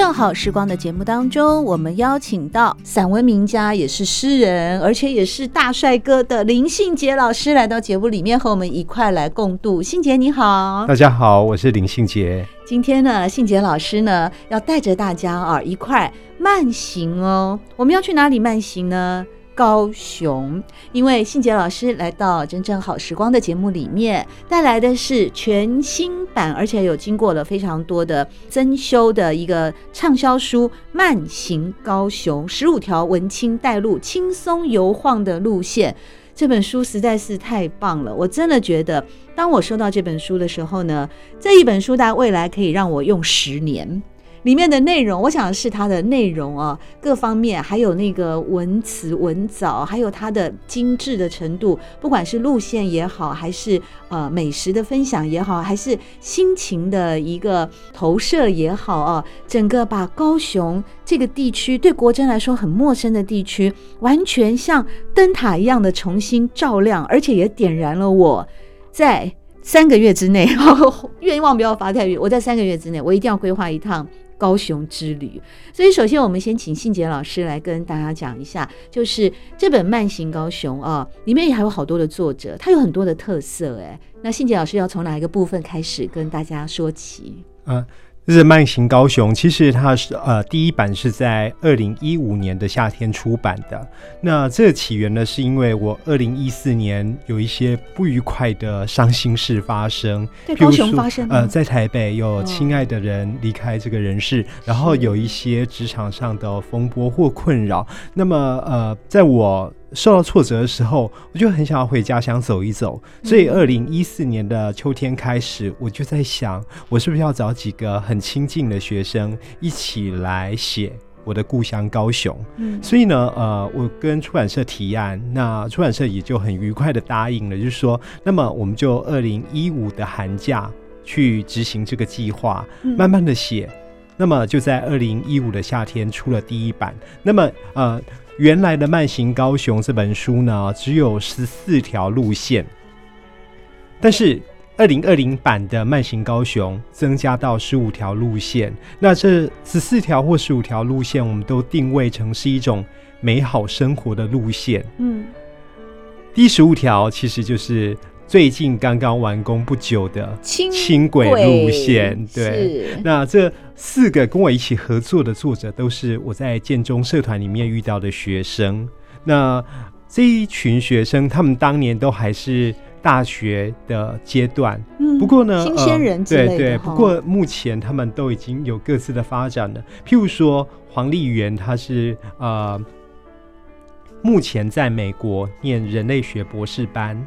正好时光的节目当中，我们邀请到散文名家，也是诗人，而且也是大帅哥的林信杰老师来到节目里面和我们一块来共度。信杰你好，大家好，我是林信杰。今天呢，信杰老师呢要带着大家啊一块慢行哦。我们要去哪里慢行呢？高雄，因为信杰老师来到《真正好时光》的节目里面，带来的是全新版，而且有经过了非常多的增修的一个畅销书《慢行高雄》，十五条文青带路，轻松游晃的路线。这本书实在是太棒了，我真的觉得，当我收到这本书的时候呢，这一本书它未来可以让我用十年。里面的内容，我想是它的内容啊，各方面还有那个文词文藻，还有它的精致的程度，不管是路线也好，还是呃美食的分享也好，还是心情的一个投射也好啊，整个把高雄这个地区对国珍来说很陌生的地区，完全像灯塔一样的重新照亮，而且也点燃了我在三个月之内，愿望不要发太远，我在三个月之内，我一定要规划一趟。高雄之旅，所以首先我们先请信杰老师来跟大家讲一下，就是这本《慢行高雄》啊，里面也还有好多的作者，它有很多的特色哎。那信杰老师要从哪一个部分开始跟大家说起？嗯。是《慢行高雄》，其实它是呃第一版是在二零一五年的夏天出版的。那这个起源呢，是因为我二零一四年有一些不愉快的伤心事发生，在高雄发生。呃，在台北有亲爱的人离开这个人世，哦、然后有一些职场上的风波或困扰。那么呃，在我受到挫折的时候，我就很想要回家乡走一走。所以，二零一四年的秋天开始，我就在想，我是不是要找几个很亲近的学生一起来写我的故乡高雄？嗯，所以呢，呃，我跟出版社提案，那出版社也就很愉快的答应了，就是说，那么我们就二零一五的寒假去执行这个计划，慢慢的写。那么就在二零一五的夏天出了第一版。那么，呃。原来的《慢行高雄》这本书呢，只有十四条路线，但是二零二零版的《慢行高雄》增加到十五条路线。那这十四条或十五条路线，我们都定位成是一种美好生活的路线。嗯，第十五条其实就是。最近刚刚完工不久的轻轨路线，对，那这四个跟我一起合作的作者都是我在建中社团里面遇到的学生。那这一群学生，他们当年都还是大学的阶段，嗯，不过呢，新鲜人之类的，对对。不过目前他们都已经有各自的发展了。譬如说黄丽媛，她是呃，目前在美国念人类学博士班。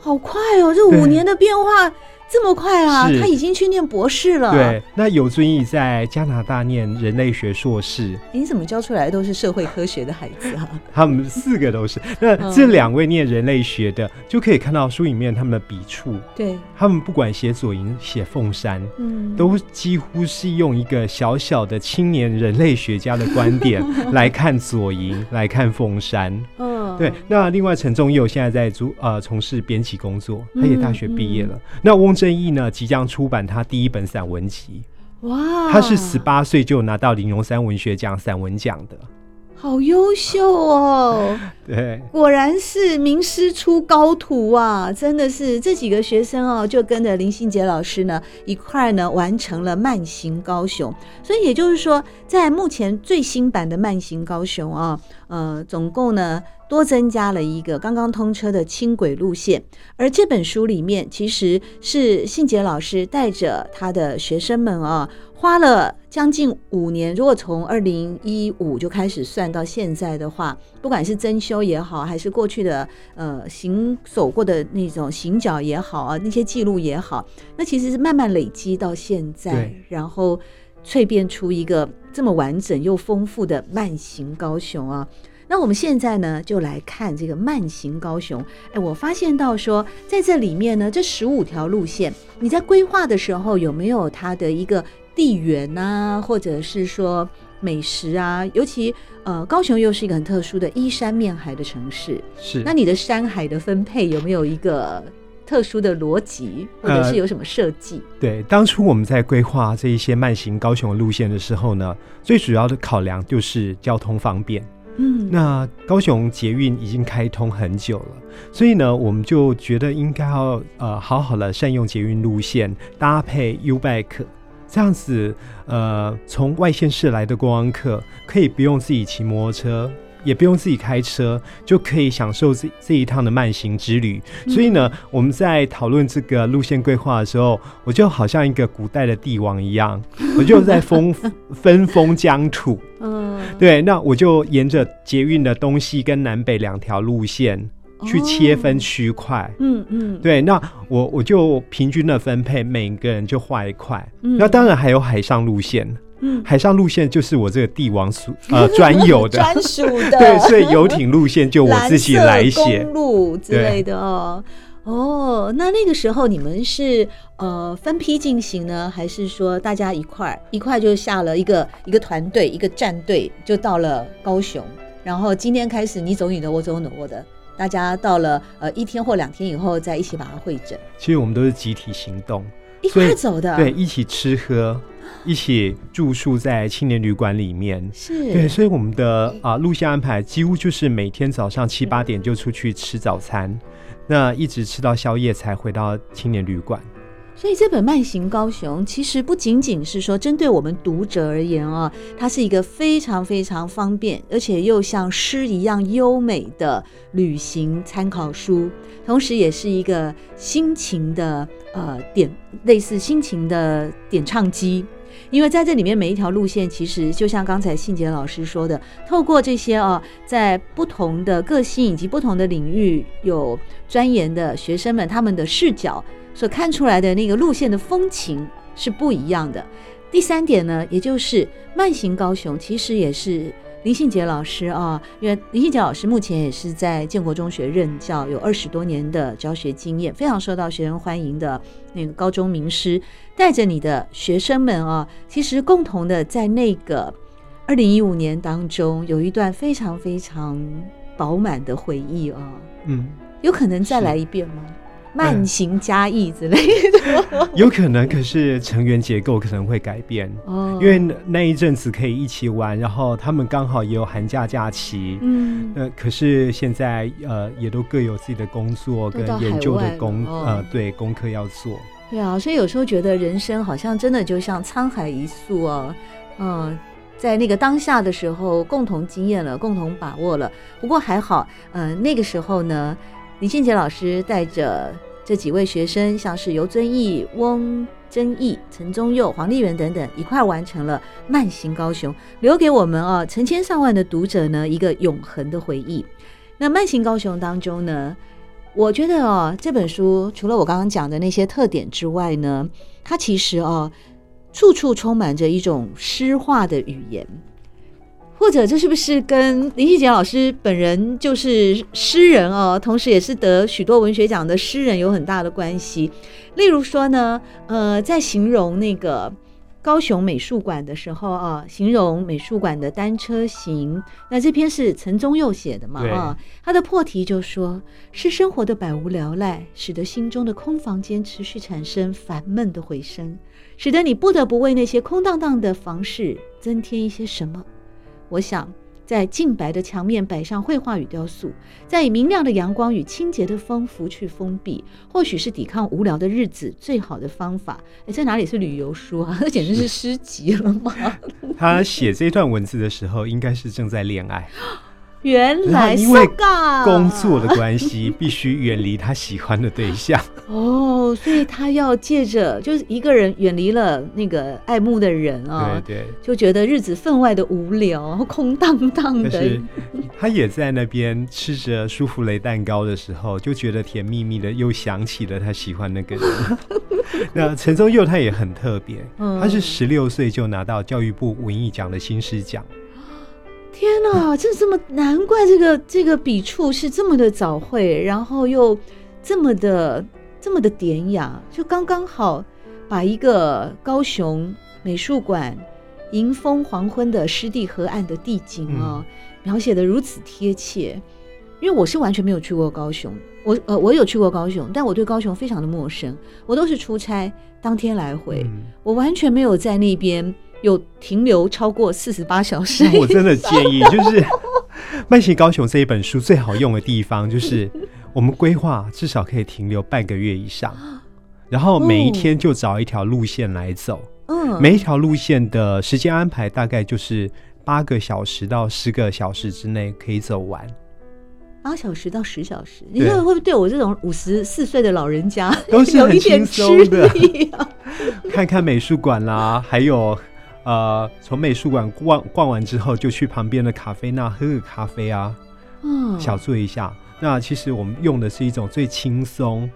好快哦！这五年的变化这么快啊！他已经去念博士了。对，那有遵义在加拿大念人类学硕士。你怎么教出来的都是社会科学的孩子啊？他们四个都是。那这两位念人类学的，就可以看到书里面他们的笔触。对，他们不管写左营、写凤山，嗯，都几乎是用一个小小的青年人类学家的观点 来看左营，来看凤山。嗯对，那另外陈仲佑现在在做呃从事编辑工作，他也大学毕业了。嗯嗯、那翁正义呢，即将出版他第一本散文集。哇，他是十八岁就拿到林荣三文学奖散文奖的，好优秀哦。对，果然是名师出高徒啊！真的是这几个学生哦，就跟着林信杰老师呢一块呢完成了慢行高雄。所以也就是说，在目前最新版的慢行高雄啊，呃，总共呢。多增加了一个刚刚通车的轻轨路线。而这本书里面，其实是信杰老师带着他的学生们啊，花了将近五年。如果从二零一五就开始算到现在的话，不管是增修也好，还是过去的呃行走过的那种行脚也好啊，那些记录也好，那其实是慢慢累积到现在，然后。淬变出一个这么完整又丰富的慢行高雄啊！那我们现在呢，就来看这个慢行高雄。哎，我发现到说，在这里面呢，这十五条路线，你在规划的时候有没有它的一个地缘啊，或者是说美食啊？尤其呃，高雄又是一个很特殊的依山面海的城市，是。那你的山海的分配有没有一个？特殊的逻辑，或者是有什么设计？呃，对，当初我们在规划这一些慢行高雄的路线的时候呢，最主要的考量就是交通方便。嗯，那高雄捷运已经开通很久了，所以呢，我们就觉得应该要呃好好的善用捷运路线，搭配 U-Bike，这样子呃从外县市来的观光客可以不用自己骑摩托车。也不用自己开车，就可以享受这这一趟的慢行之旅。嗯、所以呢，我们在讨论这个路线规划的时候，我就好像一个古代的帝王一样，我就在封分封疆土。嗯，对，那我就沿着捷运的东西跟南北两条路线去切分区块。嗯嗯，对，那我我就平均的分配，每个人就画一块。嗯、那当然还有海上路线。嗯，海上路线就是我这个帝王属呃专有的。专属的，对，所以游艇路线就我自己来写。公路之类的哦。哦，那那个时候你们是呃分批进行呢，还是说大家一块一块就下了一个一个团队一个战队就到了高雄，然后今天开始你走你的，我走我的，大家到了呃一天或两天以后再一起把它会诊。其实我们都是集体行动，一块走的，对，一起吃喝。一起住宿在青年旅馆里面，是对，所以我们的啊路线安排几乎就是每天早上七八点就出去吃早餐，那一直吃到宵夜才回到青年旅馆。所以这本《慢行高雄》其实不仅仅是说针对我们读者而言啊，它是一个非常非常方便，而且又像诗一样优美的旅行参考书，同时也是一个心情的呃点，类似心情的点唱机。因为在这里面每一条路线，其实就像刚才信杰老师说的，透过这些啊，在不同的个性以及不同的领域有钻研的学生们，他们的视角所看出来的那个路线的风情是不一样的。第三点呢，也就是慢行高雄，其实也是。林信杰老师啊，因为林信杰老师目前也是在建国中学任教，有二十多年的教学经验，非常受到学生欢迎的那个高中名师，带着你的学生们啊，其实共同的在那个二零一五年当中，有一段非常非常饱满的回忆啊。嗯，有可能再来一遍吗？慢行加意之类的，嗯，有可能，可是成员结构可能会改变。哦，因为那一阵子可以一起玩，然后他们刚好也有寒假假期，嗯，呃，可是现在呃也都各有自己的工作跟研究的功，哦，呃对功课要做，对啊，所以有时候觉得人生好像真的就像沧海一粟哦，嗯，在那个当下的时候共同经验了，共同把握了，不过还好，嗯，呃，那个时候呢。李信杰老师带着这几位学生，像是游遵义、翁真义、陈宗佑、黄丽媛等等，一块完成了《慢行高雄》，留给我们啊成千上万的读者呢一个永恒的回忆。那《慢行高雄》当中呢，我觉得哦，这本书除了我刚刚讲的那些特点之外呢，它其实哦，处处充满着一种诗化的语言。或者这是不是跟林夕杰老师本人就是诗人哦，同时也是得许多文学奖的诗人有很大的关系？例如说呢，呃，在形容那个高雄美术馆的时候啊，形容美术馆的单车行，那这篇是陈宗佑写的嘛？啊，他的破题就说是生活的百无聊赖，使得心中的空房间持续产生烦闷的回声，使得你不得不为那些空荡荡的房室增添一些什么。我想，在净白的墙面摆上绘画与雕塑，在以明亮的阳光与清洁的风拂去封闭，或许是抵抗无聊的日子最好的方法。哎，这哪里是旅游书啊？这 简直是诗集了吗？他写这段文字的时候，应该是正在恋爱 原来因为工作的关系，必须远离他喜欢的对象。哦，所以他要借着就是一个人远离了那个爱慕的人啊，对对，就觉得日子分外的无聊，空荡荡的。是他也在那边吃着舒芙蕾蛋糕的时候，就觉得甜蜜蜜的，又想起了他喜欢那个人。那陈宗佑他也很特别，他是十六岁就拿到教育部文艺奖的新诗奖。天哪，这这么难怪这个这个笔触是这么的早会，然后又这么的这么的典雅，就刚刚好把一个高雄美术馆迎风黄昏的湿地河岸的地景啊、哦，描写的如此贴切。因为我是完全没有去过高雄，我呃我有去过高雄，但我对高雄非常的陌生，我都是出差当天来回，嗯、我完全没有在那边。有停留超过四十八小时，我真的建议，就是《慢行高雄》这一本书最好用的地方，就是我们规划至少可以停留半个月以上，然后每一天就找一条路线来走，嗯，每一条路线的时间安排大概就是八个小时到十个小时之内可以走完，八小时到十小时，你说会不会对我这种五十四岁的老人家都是很轻松的？看看美术馆啦，还有。呃，从美术馆逛逛完之后，就去旁边的咖啡那喝个咖啡啊，嗯，小坐一下。那其实我们用的是一种最轻松、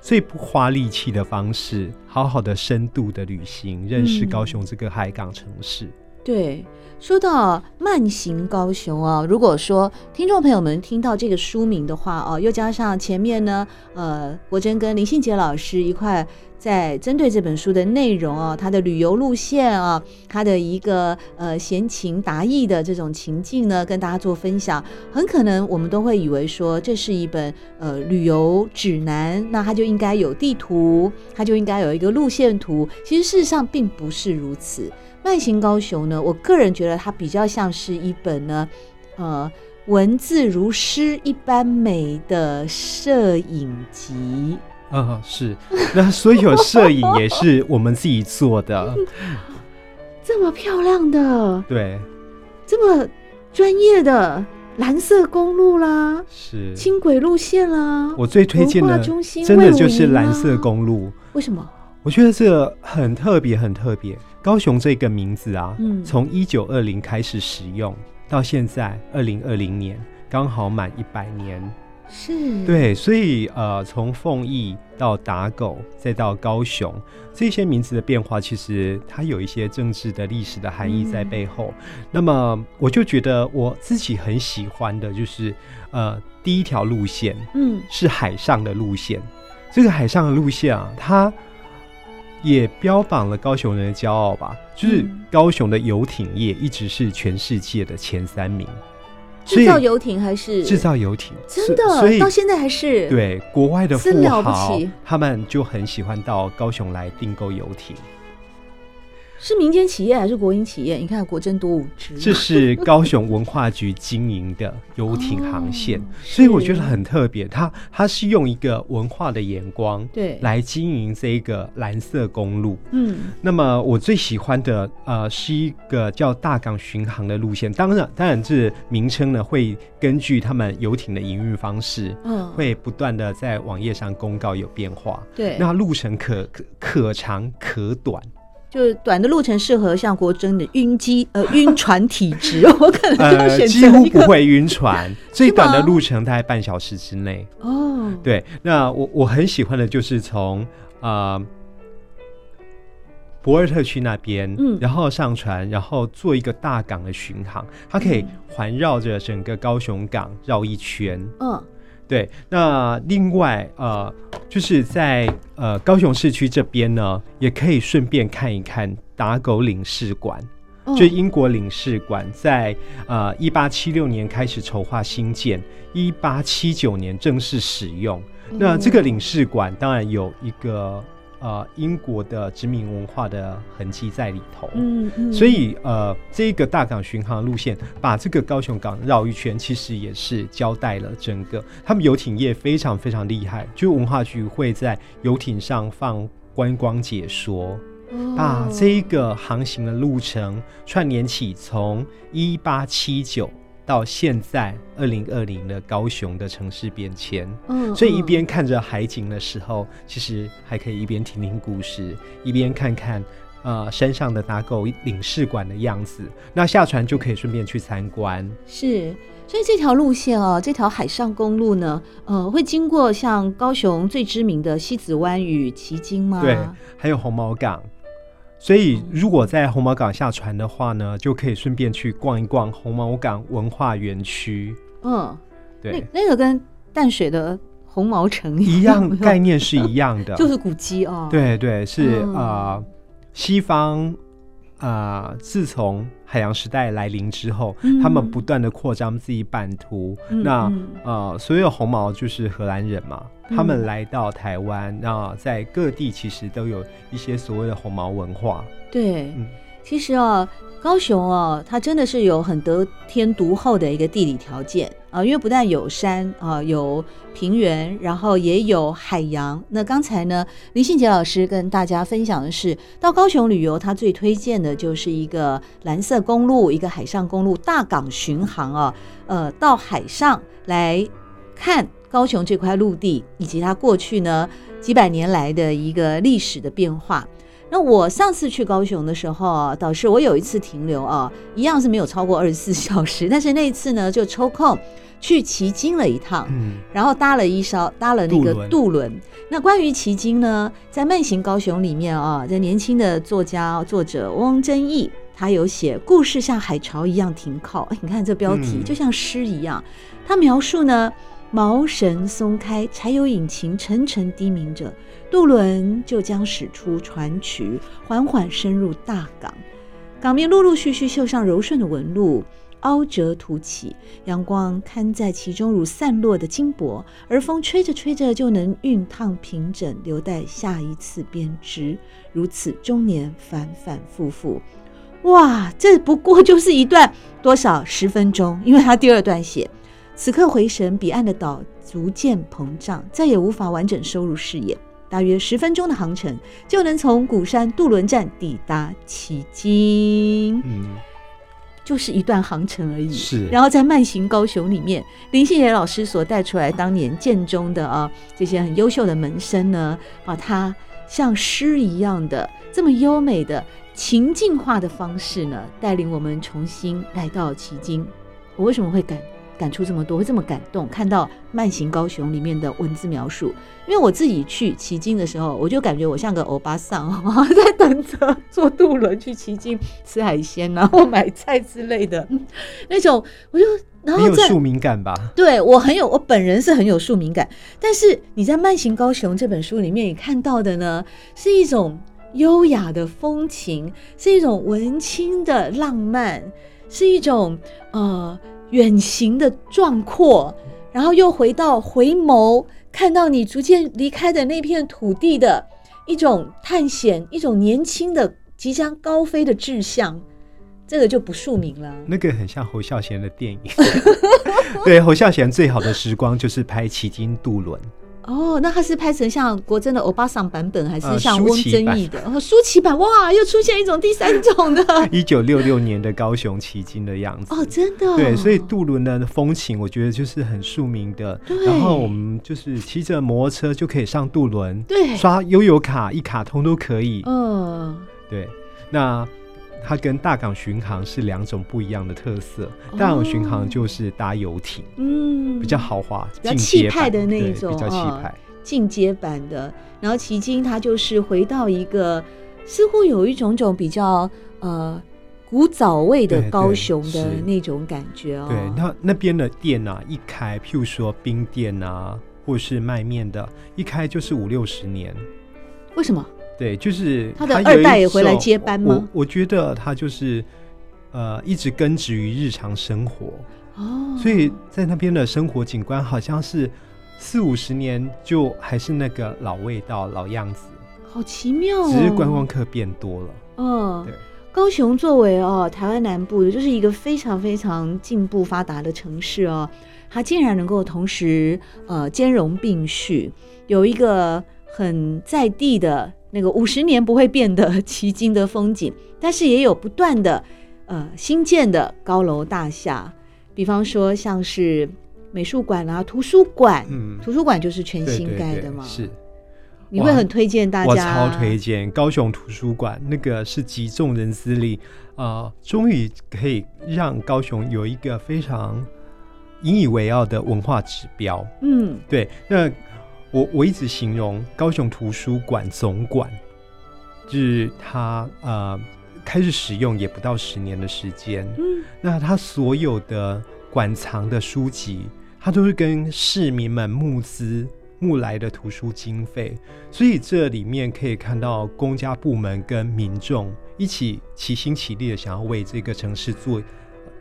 最不花力气的方式，好好的深度的旅行，认识高雄这个海港城市。嗯、对。说到慢行高雄啊，如果说听众朋友们听到这个书名的话哦，又加上前面呢，呃，国珍跟林信杰老师一块在针对这本书的内容啊，它的旅游路线啊，它的一个呃闲情达意的这种情境呢，跟大家做分享，很可能我们都会以为说这是一本呃旅游指南，那它就应该有地图，它就应该有一个路线图，其实事实上并不是如此。慢行高雄呢，我个人觉得它比较像是一本呢，呃，文字如诗一般美的摄影集。啊、哦，是，那所有摄影也是我们自己做的，这么漂亮的，对，这么专业的蓝色公路啦，是轻轨路线啦，我最推荐的真的就是蓝色公路。为什么？我觉得这个很特别，很特别。高雄这个名字啊，嗯从一九二零开始使用，到现在二零二零年刚好满一百年。是，对，所以呃，从凤翼到打狗，再到高雄，这些名字的变化，其实它有一些政治的历史的含义在背后。嗯、那么，我就觉得我自己很喜欢的就是呃，第一条路线，嗯，是海上的路线。这个海上的路线啊，它。也标榜了高雄人的骄傲吧，就是高雄的游艇业一直是全世界的前三名，制造游艇还是？制造游艇，真的，所以到现在还是？对国外的富豪，他们就很喜欢到高雄来订购游艇。是民间企业还是国营企业？你看国珍多无知。这是高雄文化局经营的游艇航线，哦、所以我觉得很特别。它它是用一个文化的眼光，对，来经营这一个蓝色公路。嗯，那么我最喜欢的呃是一个叫大港巡航的路线。当然，当然这名称呢会根据他们游艇的营运方式，嗯，会不断的在网页上公告有变化。对，那路程可可可长可短。就是短的路程适合像国珍的晕机呃晕船体质，我可能就选择、呃、几乎不会晕船，最短的路程大概半小时之内。哦，对，那我我很喜欢的就是从啊博尔特区那边，嗯，然后上船，然后做一个大港的巡航，它可以环绕着整个高雄港绕一圈。嗯。对，那另外呃，就是在呃高雄市区这边呢，也可以顺便看一看打狗领事馆，哦、就英国领事馆在呃一八七六年开始筹划兴建，一八七九年正式使用。嗯、那这个领事馆当然有一个。呃，英国的殖民文化的痕迹在里头，嗯嗯，所以呃，这个大港巡航路线把这个高雄港绕一圈，其实也是交代了整个他们游艇业非常非常厉害，就文化局会在游艇上放观光解说，哦、把这一个航行的路程串联起，从一八七九。到现在二零二零的高雄的城市变迁。嗯，所以一边看着海景的时候，其实还可以一边听听故事，一边看看呃山上的打狗领事馆的样子。那下船就可以顺便去参观。是。所以这条路线哦，这条海上公路呢，呃，会经过像高雄最知名的西子湾与旗津吗？对，还有红毛港。所以如果在红毛港下船的话呢，就可以顺便去逛一逛红毛港文化园区。嗯，对，那那个跟淡水的红毛城一样，概念是一样的，就是古迹哦。对对，是、嗯、呃，西方。啊、呃，自从海洋时代来临之后，嗯、他们不断的扩张自己版图。嗯、那、嗯、呃，所有红毛就是荷兰人嘛，嗯、他们来到台湾，那在各地其实都有一些所谓的红毛文化。对，嗯、其实啊。高雄哦，它真的是有很得天独厚的一个地理条件啊，因为不但有山啊，有平原，然后也有海洋。那刚才呢，林信杰老师跟大家分享的是，到高雄旅游，他最推荐的就是一个蓝色公路，一个海上公路大港巡航啊，呃，到海上来看高雄这块陆地，以及它过去呢几百年来的一个历史的变化。那我上次去高雄的时候啊，倒是我有一次停留啊，一样是没有超过二十四 小时，但是那一次呢，就抽空去旗津了一趟，嗯，然后搭了一艘搭了那个渡轮。那关于旗津呢，在慢行高雄里面啊，这年轻的作家作者汪真义，他有写故事像海潮一样停靠，你看这标题就像诗一样，他描述呢。毛绳松开，柴油引擎沉沉低鸣着，渡轮就将驶出船渠，缓缓深入大港。港面陆陆续续绣上柔顺的纹路，凹折凸起，阳光看在其中如散落的金箔，而风吹着吹着就能熨烫平整，留待下一次编织。如此终年反反复复。哇，这不过就是一段多少十分钟，因为他第二段写。此刻回神，彼岸的岛逐渐膨胀，再也无法完整收入视野。大约十分钟的航程，就能从鼓山渡轮站抵达旗津。嗯，就是一段航程而已。是，然后在慢行高雄里面，林信杰老师所带出来当年建中的啊这些很优秀的门生呢，把它像诗一样的这么优美的情境化的方式呢，带领我们重新来到旗津。我为什么会感？感触这么多，会这么感动。看到《慢行高雄》里面的文字描述，因为我自己去旗津的时候，我就感觉我像个欧巴桑，在等着坐渡轮去旗津吃海鲜，然后买菜之类的那种。我就然后很有庶民感吧？对，我很有，我本人是很有庶民感。但是你在《慢行高雄》这本书里面，你看到的呢，是一种优雅的风情，是一种文青的浪漫，是一种呃。远行的壮阔，然后又回到回眸，看到你逐渐离开的那片土地的一种探险，一种年轻的即将高飞的志向，这个就不署名了。那个很像侯孝贤的电影，对，侯孝贤最好的时光就是拍奇经渡轮。哦，那他是拍成像国珍的欧巴桑版本，还是像翁真义的？哦，舒淇版，哇，又出现一种第三种的。一九六六年的高雄奇经的样子。哦，真的。对，所以渡轮的风情，我觉得就是很庶民的。然后我们就是骑着摩托车就可以上渡轮，对，刷悠游卡一卡通都可以。嗯、哦，对。那。它跟大港巡航是两种不一样的特色。大港巡航就是搭游艇，嗯，比较豪华、比较气派的那一种，比较气派、进阶版的。然后奇经它就是回到一个似乎有一种种比较呃古早味的高雄的那种感觉哦。对，那那边的店啊，一开，譬如说冰店啊，或是卖面的，一开就是五六十年。为什么？对，就是他的二代也回来接班吗？我我觉得他就是呃，一直根植于日常生活哦，所以在那边的生活景观好像是四五十年就还是那个老味道、老样子，好奇妙哦。只是观光客变多了。嗯，对。高雄作为哦台湾南部的，就是一个非常非常进步发达的城市哦，它竟然能够同时呃兼容并蓄，有一个很在地的。那个五十年不会变的奇经的风景，但是也有不断的呃新建的高楼大厦，比方说像是美术馆啊、图书馆，嗯，图书馆就是全新盖的嘛，是。你会很推荐大家？我超推荐高雄图书馆，那个是集众人之力啊，终于可以让高雄有一个非常引以为傲的文化指标。嗯，对。那我我一直形容高雄图书馆总馆，就是他呃开始使用也不到十年的时间。嗯，那他所有的馆藏的书籍，他都是跟市民们募资。募来的图书经费，所以这里面可以看到公家部门跟民众一起齐心齐力的想要为这个城市做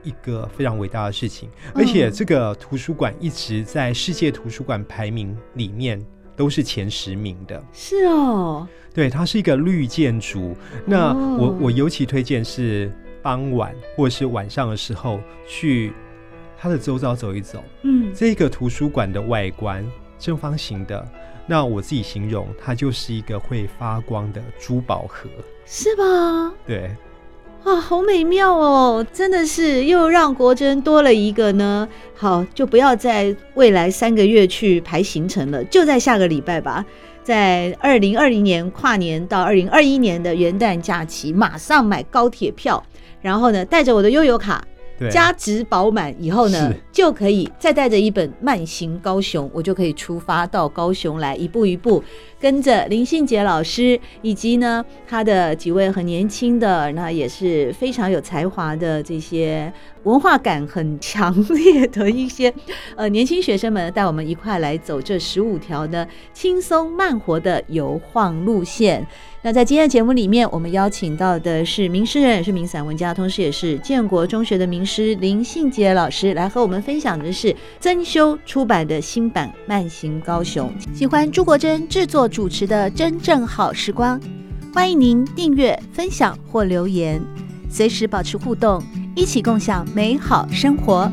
一个非常伟大的事情，而且这个图书馆一直在世界图书馆排名里面都是前十名的。是哦，对，它是一个绿建筑。那我我尤其推荐是傍晚或者是晚上的时候去它的周遭走一走。嗯，这个图书馆的外观。正方形的，那我自己形容它就是一个会发光的珠宝盒，是吧？对，哇，好美妙哦！真的是又让国珍多了一个呢。好，就不要在未来三个月去排行程了，就在下个礼拜吧，在二零二零年跨年到二零二一年的元旦假期，马上买高铁票，然后呢，带着我的悠游卡。加值饱满以后呢，就可以再带着一本《慢行高雄》，我就可以出发到高雄来，一步一步跟着林信杰老师以及呢他的几位很年轻的，那也是非常有才华的这些文化感很强烈的一些 呃年轻学生们，带我们一块来走这十五条呢轻松慢活的游晃路线。那在今天的节目里面，我们邀请到的是名诗人，也是名散文家，同时也是建国中学的名师林信杰老师，来和我们分享的是增修出版的新版《慢行高雄》。喜欢朱国珍制作主持的《真正好时光》，欢迎您订阅、分享或留言，随时保持互动，一起共享美好生活。